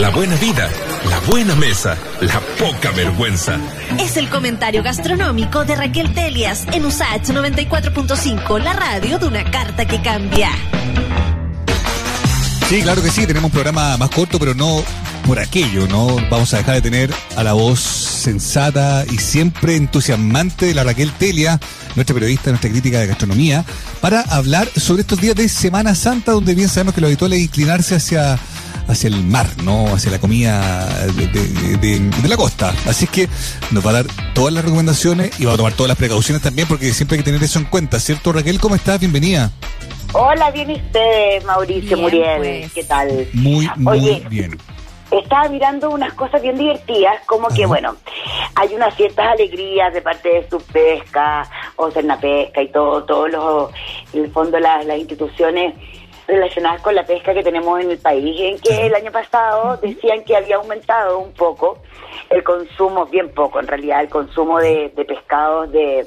La buena vida, la buena mesa, la poca vergüenza. Es el comentario gastronómico de Raquel Telias en USAH 94.5, la radio de una carta que cambia. Sí, claro que sí, tenemos un programa más corto, pero no por aquello, ¿no? Vamos a dejar de tener a la voz sensata y siempre entusiasmante de la Raquel Telia, nuestra periodista, nuestra crítica de gastronomía, para hablar sobre estos días de Semana Santa, donde bien sabemos que lo habitual es inclinarse hacia hacia el mar, ¿no? Hacia la comida de, la costa. Así es que nos va a dar todas las recomendaciones y va a tomar todas las precauciones también, porque siempre hay que tener eso en cuenta, ¿cierto, Raquel? ¿Cómo estás? Bienvenida. Hola, bien usted, Mauricio Muriel. Pues. ¿Qué tal? Muy, muy bien. Estaba mirando unas cosas bien divertidas, como que, bueno, hay unas ciertas alegrías de parte de su pesca, o ser pesca y todo, todos los, en el fondo las, las instituciones relacionadas con la pesca que tenemos en el país, en que el año pasado decían que había aumentado un poco el consumo, bien poco en realidad, el consumo de, de pescados de,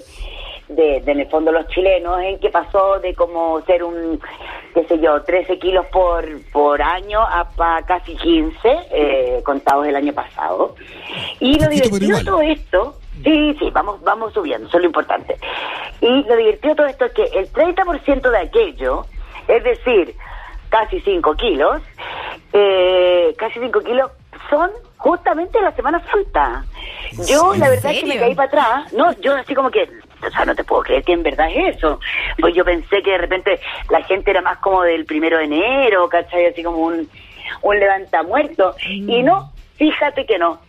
de, en el fondo los chilenos, en que pasó de como ser un, qué sé yo, 13 kilos por, por año a casi 15, eh, contados el año pasado. Y lo divertido de todo esto, sí, sí, vamos, vamos subiendo, eso es lo importante. Y lo divertido de todo esto es que el 30% de aquello es decir, casi 5 kilos, eh, casi 5 kilos son justamente la Semana Santa. Yo la verdad es que me caí para atrás, no, yo así como que, o sea, no te puedo creer que en verdad es eso. Pues yo pensé que de repente la gente era más como del primero de enero, ¿cachai? Así como un, un levantamuerto. Mm. Y no, fíjate que no.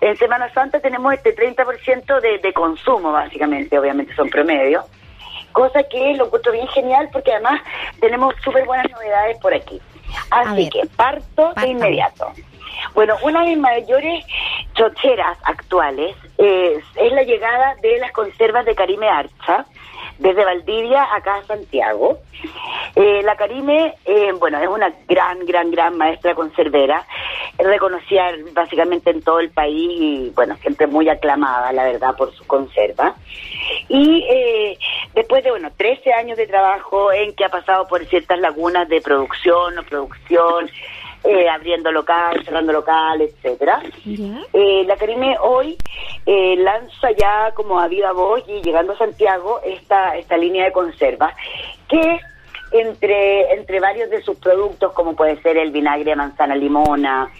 En Semana Santa tenemos este 30% de, de consumo, básicamente, obviamente son promedios cosa que lo encuentro bien genial porque además tenemos súper buenas novedades por aquí. Así que parto de inmediato. Bueno, una de mis mayores chocheras actuales es, es la llegada de las conservas de Karime Archa, desde Valdivia acá a Santiago. Eh, la Karime, eh, bueno, es una gran, gran, gran maestra conservera, reconocida básicamente en todo el país y, bueno, siempre muy aclamada, la verdad, por su conserva. Y eh, después de, bueno, 13 años de trabajo en que ha pasado por ciertas lagunas de producción o producción, eh, abriendo local, cerrando local, etcétera. Eh, la Karime hoy eh, lanza ya como a viva voz y llegando a Santiago esta, esta línea de conserva que entre, entre varios de sus productos, como puede ser el vinagre de manzana limona,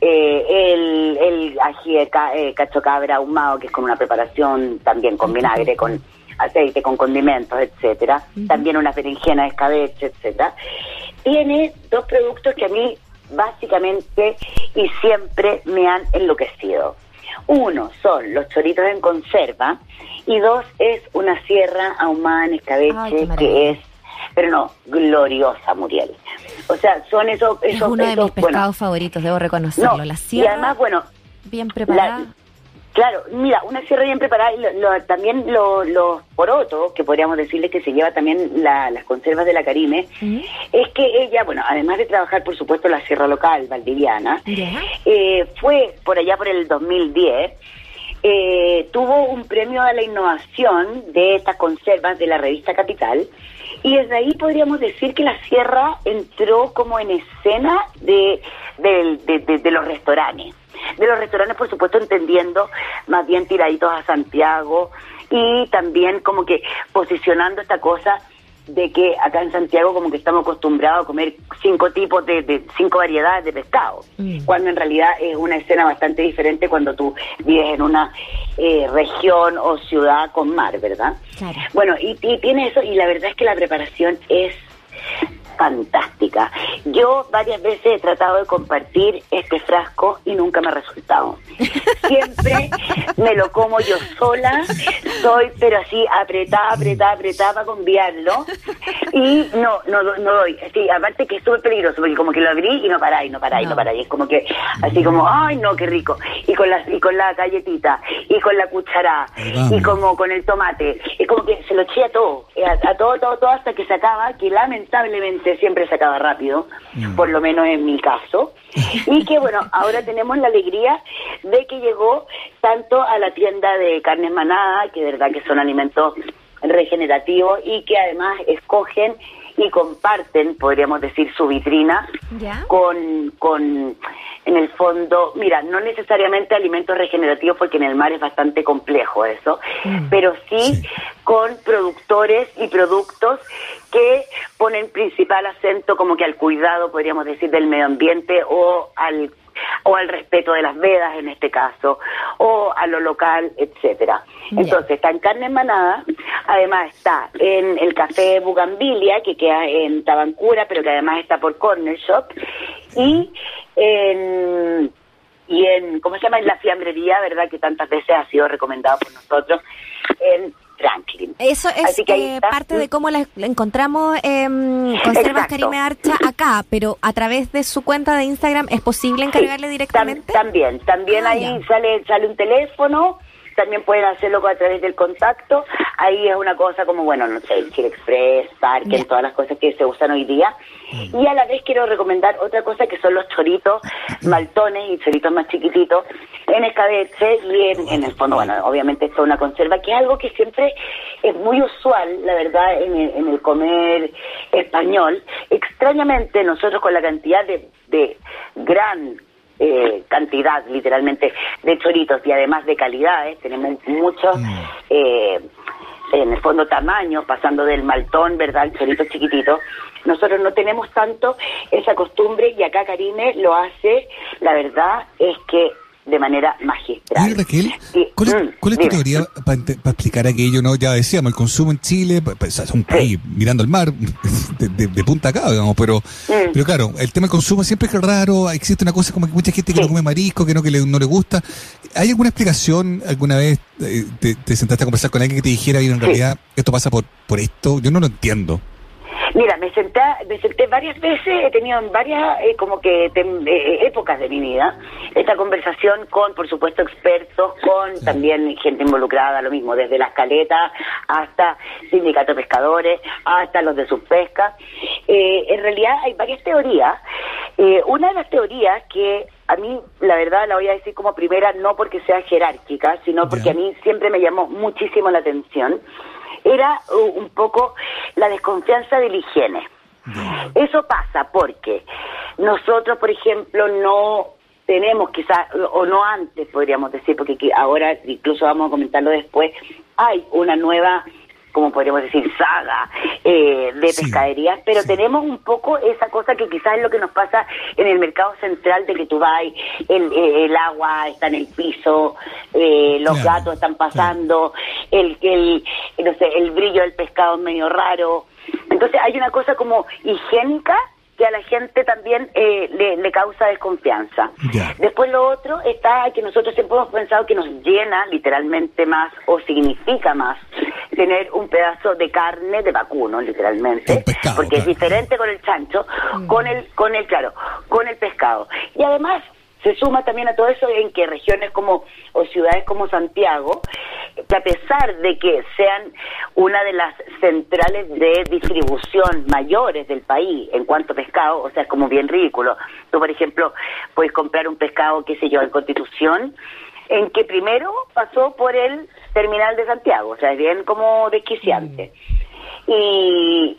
el, el ají de cacho cabra ahumado, que es como una preparación también con vinagre, con aceite, con condimentos, etcétera. También una berenjena de escabeche, etcétera. Tiene dos productos que a mí básicamente y siempre me han enloquecido. Uno son los choritos en conserva y dos es una sierra ahumada en escabeche que es, pero no, gloriosa, Muriel. O sea, son esos... esos es uno de mis pescados favoritos, debo reconocerlo. la sierra, y además, bueno... Bien preparada. Claro, mira, una sierra bien preparada y también los porotos, que podríamos decirle que se lleva también las conservas de la Carime, es que ella, bueno, además de trabajar, por supuesto, la sierra local valdiviana, eh, fue por allá por el 2010, eh, tuvo un premio a la innovación de estas conservas de la revista Capital, y desde ahí podríamos decir que la sierra entró como en escena de, de los restaurantes de los restaurantes, por supuesto, entendiendo más bien tiraditos a Santiago y también como que posicionando esta cosa de que acá en Santiago como que estamos acostumbrados a comer cinco tipos de, cinco variedades de pescado, mm. cuando en realidad es una escena bastante diferente cuando tú vives en una eh, región o ciudad con mar, ¿verdad? Bueno, y, y tiene eso y la verdad es que la preparación es fantástica. Yo varias veces he tratado de compartir este frasco y nunca me ha resultado. Siempre me lo como yo sola, soy pero así apretada, apretada, apretada para conviarlo y no, no, no doy. Sí, aparte que es súper peligroso porque como que lo abrí y no paráis, no paráis, no, no paráis. Es como que así como, ay no, qué rico. Y con la, y con la galletita y con la cuchara y como con el tomate. Es como que se lo eché a todo, a, a todo, todo, todo hasta que se acaba, que lamentablemente siempre se acaba rápido, mm. por lo menos en mi caso. Y que bueno, ahora tenemos la alegría de que llegó tanto a la tienda de carnes manada, que de verdad que son alimentos regenerativos y que además escogen y comparten, podríamos decir, su vitrina con, con en el fondo, mira, no necesariamente alimentos regenerativos porque en el mar es bastante complejo eso, mm. pero sí, con productores y productos que ponen principal acento como que al cuidado, podríamos decir, del medio ambiente o al o al respeto de las vedas en este caso, o a lo local, etcétera. Entonces, está en carne manada, además está en el café Bugambilia, que queda en Tabancura, pero que además está por Corner Shop, y en y en, ¿cómo se llama? En la fiambrería, ¿verdad? Que tantas veces ha sido recomendado por nosotros en Franklin. Eso es eh, parte de cómo la, encontramos en Conservas Karime Archa acá, pero a través de su cuenta de Instagram es posible encargarle directamente. también, también ah, ahí sale sale un teléfono también pueden hacerlo a través del contacto. Ahí es una cosa como, bueno, no sé, Chile Express, Parque, todas las cosas que se usan hoy día. Y a la vez quiero recomendar otra cosa que son los choritos maltones y choritos más chiquititos en escabeche y en, el fondo, bueno, obviamente esto es una conserva, que es algo que siempre es muy usual, la verdad, en el, en el comer español. Extrañamente, nosotros con la cantidad de, de gran eh, cantidad, literalmente, de choritos y además de calidad. ¿eh? Tenemos muchos, mm. eh, en el fondo, tamaño, pasando del maltón, ¿verdad?, el chorito chiquitito. Nosotros no tenemos tanto esa costumbre y acá Karime lo hace, la verdad es que de manera magistral. Oye, Raquel, ¿cuál es, mm, tu teoría para explicar aquello? no Ya decíamos, el consumo en Chile, pues, es un país mirando el mar, de, punta acá, digamos, pero, mm. pero claro, el tema del consumo siempre es raro, existe una cosa como que mucha gente que no come marisco, que no, que no le gusta. ¿Hay alguna explicación alguna vez eh, te, sentaste a conversar con alguien que te dijera, en realidad esto pasa por, por esto? Yo no lo entiendo. Mira, me senté, me senté varias veces, he tenido en varias eh, como que eh, épocas de mi vida esta conversación con, por supuesto, expertos, con también gente involucrada, lo mismo, desde las caletas hasta sindicatos de pescadores, hasta los de sus pescas. Eh, en realidad hay varias teorías. una de las teorías que a mí, la verdad, la voy a decir como primera, no porque sea jerárquica, sino porque a mí siempre me llamó muchísimo la atención, era uh, un poco la desconfianza de la higiene. Eso pasa porque nosotros, por ejemplo, no tenemos quizás, o no antes podríamos decir, porque ahora incluso vamos a comentarlo después, hay una nueva como podríamos decir, saga eh, de pescaderías, pero tenemos un poco esa cosa que quizás es lo que nos pasa en el mercado central de que tú vas, el, eh, el agua está en el piso, eh, los gatos están pasando, el, el, no sé, el brillo del pescado es medio raro. Entonces hay una cosa como higiénica que a la gente también eh, le, causa desconfianza. Después lo otro está que nosotros siempre hemos pensado que nos llena literalmente más o significa más tener un pedazo de carne de vacuno, literalmente, porque es diferente con el chancho, con el, con el, claro, con el pescado. Y además se suma también a todo eso en que regiones como o ciudades como Santiago, que a pesar de que sean una de las centrales de distribución mayores del país en cuanto a pescado, o sea, es como bien ridículo. Tú, por ejemplo, puedes comprar un pescado, qué sé yo, en Constitución, en que primero pasó por el terminal de Santiago, o sea, es bien como desquiciante. Mm. Y,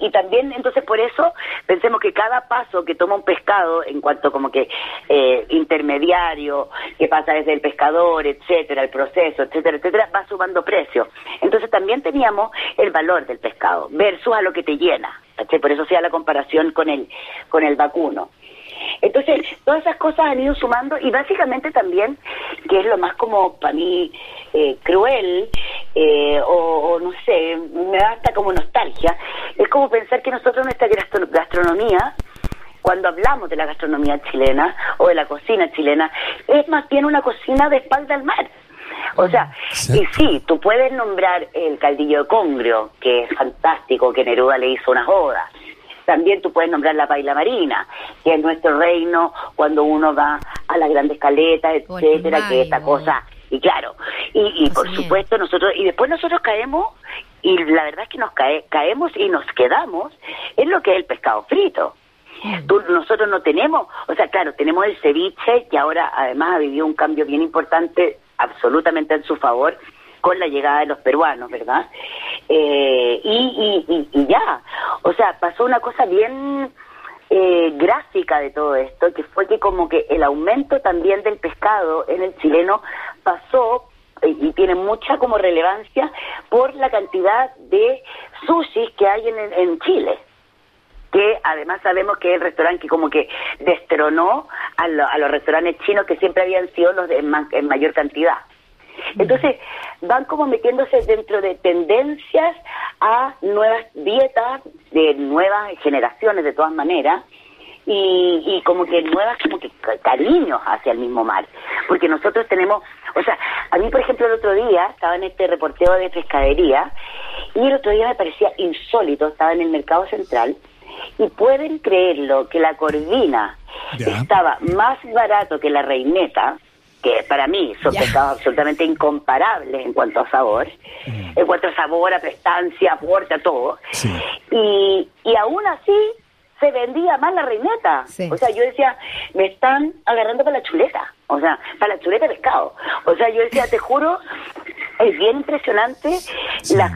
y, también, entonces, por eso pensemos que cada paso que toma un pescado, en cuanto como que eh, intermediario, que pasa desde el pescador, etcétera, el proceso, etcétera, etcétera, va sumando precio. Entonces, también teníamos el valor del pescado versus a lo que te llena. Por eso sea la comparación con el, con el vacuno. Entonces, todas esas cosas han ido sumando y básicamente también, que es lo más como para mí eh, cruel, eh, o, no sé, me da hasta como nostalgia, es como pensar que nosotros nuestra gastronomía, cuando hablamos de la gastronomía chilena o de la cocina chilena, es más bien una cocina de espalda al mar. O sea, y sí, tú puedes nombrar el caldillo de congrio, que es fantástico, que Neruda le hizo unas odas. También tú puedes nombrar la paila marina, que es nuestro reino cuando uno va a las grandes caletas, etcétera, que esta cosa. Y claro, y, por supuesto nosotros, y después nosotros caemos, y la verdad es que nos cae, caemos y nos quedamos en lo que es el pescado frito. nosotros no tenemos, o sea, claro, tenemos el ceviche, que ahora además ha vivido un cambio bien importante, absolutamente en su favor, con la llegada de los peruanos, ¿verdad? Eh, y, y, y, ya, o sea, pasó una cosa bien eh, gráfica de todo esto, que fue que como que el aumento también del pescado en el chileno pasó y tiene mucha como relevancia por la cantidad de sushis que hay en, en Chile que además sabemos que es el restaurante que como que destronó a, los restaurantes chinos que siempre habían sido los de, en, mayor cantidad. Entonces, van como metiéndose dentro de tendencias a nuevas dietas de nuevas generaciones de todas maneras, y, y como que nuevas como que cariños hacia el mismo mar. Porque nosotros tenemos o sea a mí por ejemplo el otro día estaba en este reporteo de pescadería y el otro día me parecía insólito estaba en el mercado central y pueden creerlo que la corvina estaba más barato que la reineta que para mí son pescados absolutamente incomparables en cuanto a sabor, mm. en cuanto a sabor, a prestancia, a todo. Y, y aún así se vendía más la reineta. O sea, yo decía, me están agarrando para la chuleta. O sea, para la chuleta de pescado. O sea, yo decía, te juro, es bien impresionante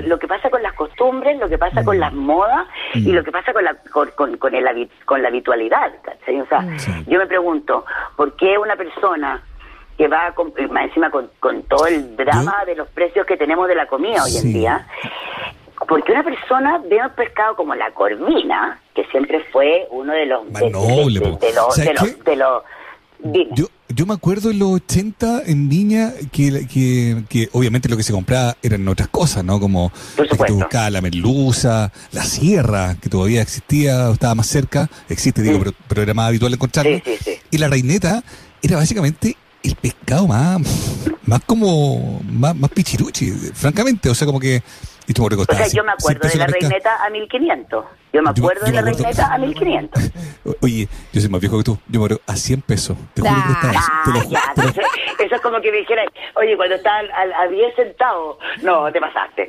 lo que pasa con las costumbres, lo que pasa con mm. las modas y mm. lo que pasa con la, con, con, el, con la habitualidad. O sea, yo me pregunto, ¿por qué una persona que va con, encima con, con todo el drama de los precios que tenemos de la comida hoy en día, porque una persona ve un pescado como la corvina, que siempre fue uno de los... de, los, de, los, yo, yo me acuerdo en los 80 en Viña que, que, obviamente lo que se compraba eran otras cosas, ¿no? Como que buscaba la merluza, la sierra, que todavía existía, estaba más cerca, existe, digo, mm. pero, era más habitual encontrarlo. y la reineta era básicamente el pescado más, más como, más, más pichiruchi, francamente, o sea, como que o sea, yo me acuerdo de la reineta a 1500. Yo me acuerdo de la reineta a 1500. Oye, yo soy más viejo que tú. Yo me acuerdo a 100 pesos. Te juro que ah, Eso es como que me dijera, oye, cuando está a, 10 centavos, no, te pasaste.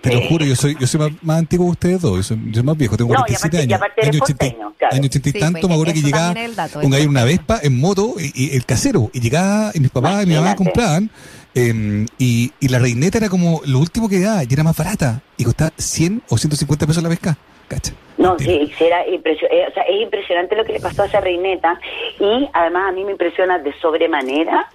te lo juro, yo soy, yo soy más, antiguo que ustedes dos. Yo soy, yo soy más viejo, tengo 47 años. Y aparte año 80, año 80 y tanto, me acuerdo que llegaba un, una Vespa en moto y, el casero. Y llegaba, y mis papás y mi mamá compraban Em, y, y, la reineta era como lo último que da, y era más barata. Y costaba 100 o 150 pesos la pesca. ¿Cacha? No, sí, era eh, es impresionante lo que le pasó a esa reineta. Y además a mí me impresiona de sobremanera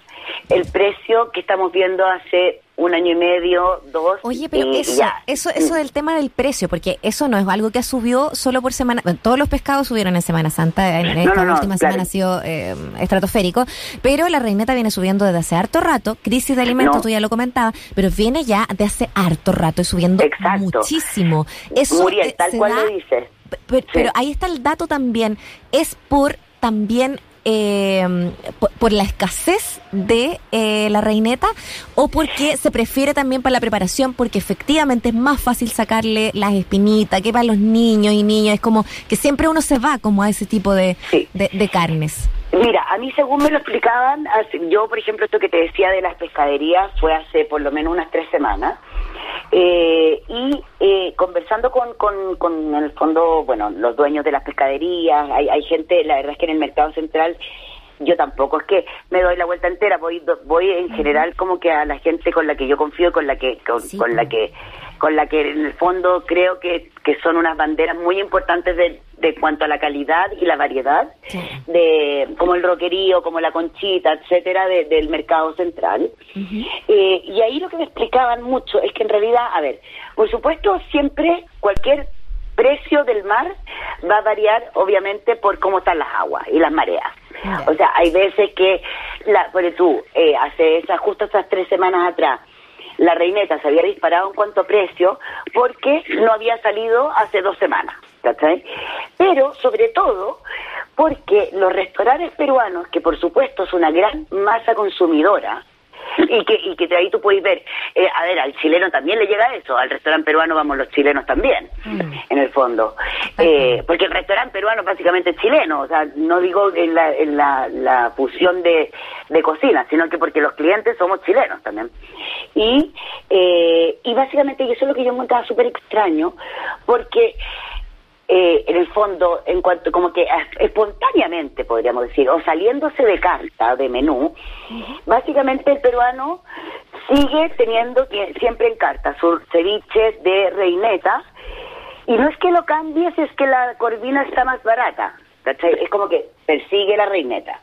el precio que estamos viendo hace un año y medio, dos. Oye, pero eso, eso, eso del tema del precio, porque eso no es algo que subió solo por semana. todos los pescados subieron en Semana Santa, en esta última semana ha sido eh, estratosférico, pero la reineta viene subiendo desde hace harto rato. Crisis de alimentos, tú ya lo comentabas, pero viene ya de hace harto rato y subiendo muchísimo. Eso Muriel, tal cual lo dices. pero ahí está el dato también. Es por también eh, por, la escasez de eh, la reineta o porque se prefiere también para la preparación porque efectivamente es más fácil sacarle las espinitas que para los niños y niñas es como que siempre uno se va como a ese tipo de, de, carnes. Mira, a mí según me lo explicaban, yo por ejemplo esto que te decía de las pescaderías fue hace por lo menos unas tres semanas eh, y eh, conversando con, con, con, en el fondo, bueno, los dueños de las pescaderías, hay, hay gente, la verdad es que en el mercado central yo tampoco es que me doy la vuelta entera, voy voy en general como que a la gente con la que yo confío, con la que con, la que con la que en el fondo creo que, que son unas banderas muy importantes de, de cuanto a la calidad y la variedad de como el roquerío, como la conchita, etcétera, del mercado central. Eh, y ahí lo que me explicaban mucho es que en realidad, a ver, por supuesto siempre cualquier precio del mar va a variar obviamente por cómo están las aguas y las mareas. O sea, hay veces que, la, por tú, eh, hace esas, justo esas tres semanas atrás, la reineta se había disparado en cuanto a precio porque no había salido hace dos semanas. Pero, sobre todo, porque los restaurantes peruanos, que por supuesto es una gran masa consumidora, y que, y que ahí tú puedes ver, eh, a ver, al chileno también le llega eso, al restaurante peruano vamos los chilenos también, mm. en el fondo, eh, porque el restaurante peruano básicamente es chileno, o sea, no digo en la, en la, la fusión de, de cocina, sino que porque los clientes somos chilenos también. Y, eh, y básicamente, y eso es lo que yo encontraba súper extraño, porque eh, en el fondo, en cuanto como que espontáneamente, podríamos decir, o saliéndose de carta, de menú, básicamente el peruano sigue teniendo siempre en carta sus ceviches de reineta Y no es que lo cambies, es que la corvina está más barata. ¿cachai? Es como que persigue la reineta.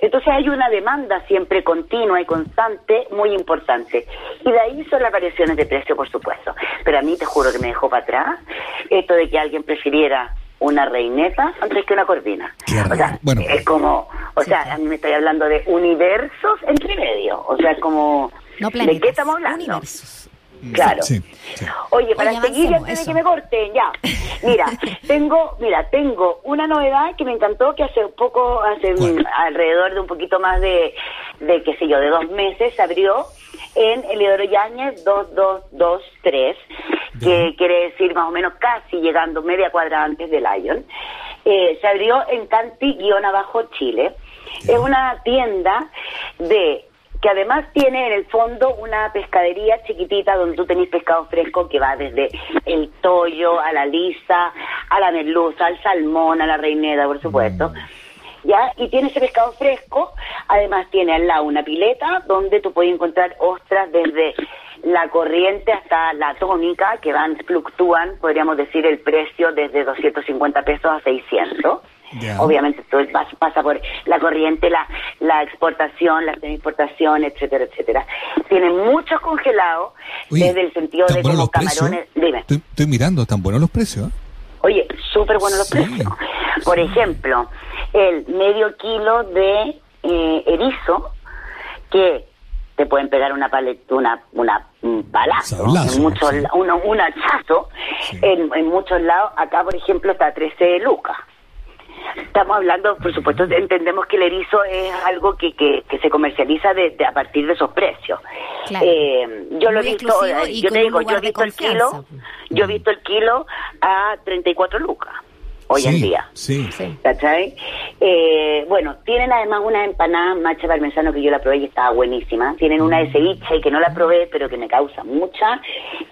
Entonces hay una demanda siempre continua y constante muy importante. Y de ahí son las variaciones de precio, por supuesto. Pero a mí te juro que me dejó para atrás esto de que alguien prefiriera una reineta antes que una corvina. O sea. Bueno. es como, o sea, a mí me estoy hablando de universos entre medio. O sea, como, No ¿de qué estamos hablando? universos. Claro. Sí, sí. Oye, para Oye, seguir antes de que me corten, ya. Mira, tengo, mira, tengo una novedad que me encantó que hace un poco, hace mm, alrededor de un poquito más de, de qué sé yo, de dos meses se abrió en Eliodoro Yáñez 2223, que quiere decir más o menos casi llegando media cuadra antes de Lion. Eh, se abrió en Canti-Abajo, Chile. Es una tienda de que además tiene en el fondo una pescadería chiquitita donde tú tenés pescado fresco que va desde el toyo a la lisa, a la merluza, al salmón, a la reineta, por supuesto. ¿Ya? Y tiene ese pescado fresco, además tiene al lado una pileta donde tú puedes encontrar ostras desde la corriente hasta la tónica, que van, fluctúan, podríamos decir, el precio desde 250 pesos a 600. Obviamente todo el pas- pasa por la corriente, la, la exportación, la semi-exportación, etcétera, etcétera. Tiene muchos congelados Oye, desde el sentido ¿tan de como camarones. Dime. Estoy, estoy mirando, están buenos los precios. Oye, súper buenos los precios. Por sí. ejemplo, el medio kilo de eh, erizo que te pueden pegar una paleta, una, una un palazo, Sablazo, en muchos, sí. uno- un hachazo, Sí. en, en muchos lados, acá por ejemplo está 13 lucas. Estamos hablando, por supuesto, entendemos que el erizo es algo que, que, que se comercializa de, de- a partir de esos precios. Claro. Eh, yo lo he visto, eh, yo te digo, yo he visto el kilo, yo he visto el kilo a 34 lucas hoy en día. Sí. Sí. ¿Cachai? Eh, bueno, tienen además unas empanadas macha parmesano que yo la probé y estaba buenísima. Tienen una de ceviche que no la probé, pero que me causa mucha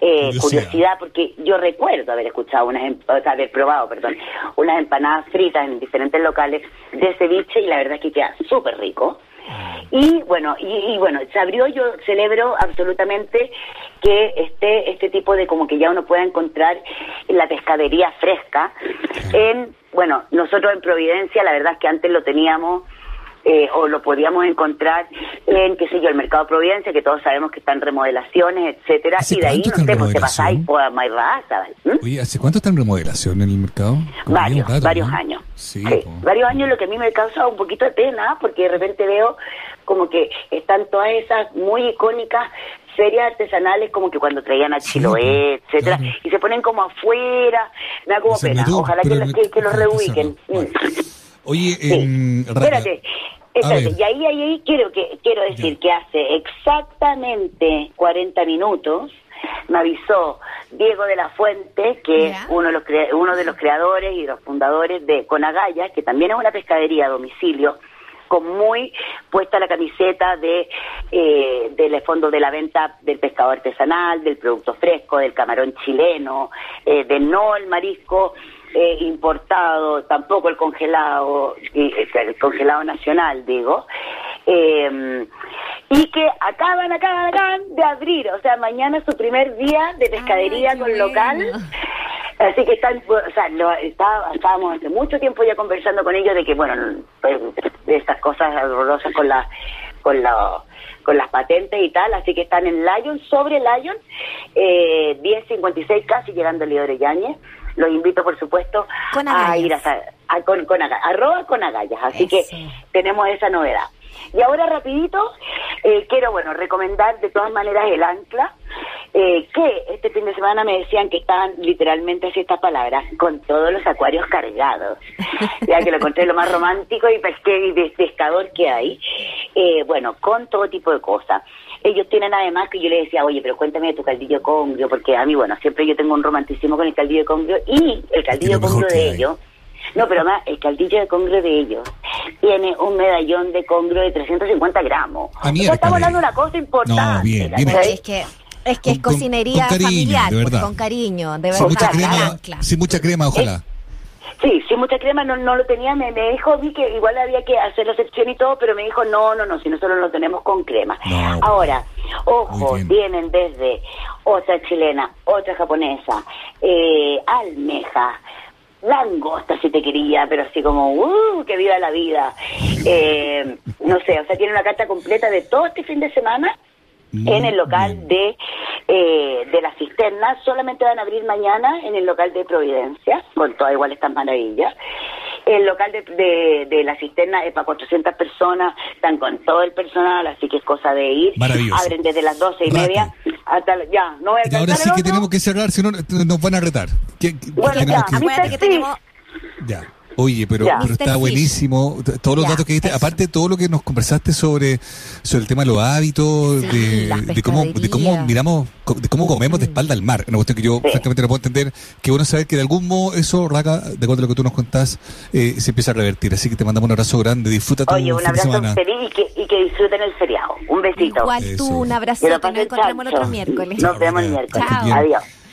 eh, Curiosidad. curiosidad. porque yo recuerdo haber escuchado unas, em- o sea, haber probado, perdón, unas empanadas fritas en diferentes locales de ceviche y la verdad es que queda súper rico. Y bueno, y, y bueno, se abrió, yo celebro absolutamente que esté este tipo de como que ya uno pueda encontrar la pescadería fresca en, bueno, nosotros en Providencia, la verdad es que antes lo teníamos eh, o lo podíamos encontrar en, qué sé yo, el mercado Providencia, que todos sabemos que están remodelaciones, etcétera, ¿Hace y de ahí, no está sé, en pues te remodelación? pasáis por Mairraza, ¿m? Oye, ¿hace cuánto está en remodelación en el mercado? Como Varios, varios ¿no? años. Sí, Sí, varios años lo que a mí me causa un poquito de pena, porque de repente veo como que están todas esas muy icónicas ferias artesanales, como que cuando traían a Sí, Chiloé, po, etcétera, claro. y se ponen como afuera, me da como pena. Ojalá que, que, que lo ojalá que reubiquen. Mm. Oye, Sí. Espérate, espérate. Y ahí, ahí, ahí quiero, que, quiero decir Ya. que hace exactamente 40 minutos me avisó Diego de la Fuente, que es uno de, los uno de los creadores y los fundadores de Conagaya, que también es una pescadería a domicilio, con muy puesta la camiseta de eh, del fondo de la venta del pescado artesanal, del producto fresco, del camarón chileno, eh, de no el marisco eh, importado, tampoco el congelado, eh, el congelado nacional, digo, eh, y que acaban, acaban, acaban de abrir, o sea, mañana es su primer día de pescadería Ay, con local. Así que están, o sea, lo- está- estábamos hace mucho tiempo ya conversando con ellos de que, bueno, pues, de estas cosas horrorosas con la, con la, con las patentes y tal, así que están en Lion, sobre Lion, eh, 1056 casi llegando a Leodoro Yáñez. Los invito, por supuesto, Con a ir a, a- con, con arroba con agallas, así que tenemos esa novedad. Y ahora rapidito, eh, quiero, bueno, recomendar de todas maneras el ancla, eh, que este fin de semana me decían que estaban literalmente así estas palabras, con todos los acuarios cargados. ya que lo encontré lo más romántico y pesque y pescador que hay. Eh, bueno, con todo tipo de cosas. Ellos tienen además que yo les decía, oye, pero cuéntame de tu caldillo congrio, porque a mí, bueno, siempre yo tengo un romanticismo con el caldillo de congrio y el caldillo congrio de ellos. No, pero además, el caldillo de congrio de ellos tiene un medallón de congrio de 350 gramos. Ah, O sea, miércoles. estamos hablando de una cosa importante. No, bien. Es que es que es Con- cocinería con cariño, familiar, de pues, verdad. con cariño, de verdad. sin mucha crema, sin mucha crema, ojalá. Sí, sin mucha crema no, no lo tenía, me, me dijo, vi que igual había que hacer la excepción y todo, pero me dijo, no, no, no, si nosotros lo tenemos con crema. No. Ahora, Ojo, vienen desde otra chilena, otra japonesa, eh, almeja, langosta si te quería, pero así como, ¡uh! ¡Que viva la vida! Eh, no sé, o sea, tiene una carta completa de todo este fin de semana en el local de eh, de la cisterna. Solamente van a abrir mañana en el local de Providencia, con todas igual estas maravillas. El local de, de, de la cisterna es para 400 personas, están con todo el personal, así que es cosa de ir. Maravilloso. Abren desde las 12 y media hasta... Ya, no voy a Y ahora sí que tenemos que cerrar, si no nos van a retar. ¿Qué- qué- Bueno, ya, que- Acuérdate que tenemos Ya. Oye, pero, pero está buenísimo. Todos los datos que diste, eso. aparte de todo lo que nos conversaste sobre, sobre el tema de los hábitos, Sí, de, cómo, de cómo miramos, de cómo comemos de espalda al mar. Una cuestión que yo Sí. francamente no puedo entender. Qué bueno saber que de algún modo eso, Raca, de acuerdo a lo que tú nos contás, eh, se empieza a revertir. Así que te mandamos un abrazo grande. Disfruta tu Oye, un abrazo semana. feliz y que, y que disfruten el feriado. Un besito. igual Eso. tú, un Que abrazote, nos encontramos el otro miércoles. Nos vemos el miércoles. Chao. Adiós.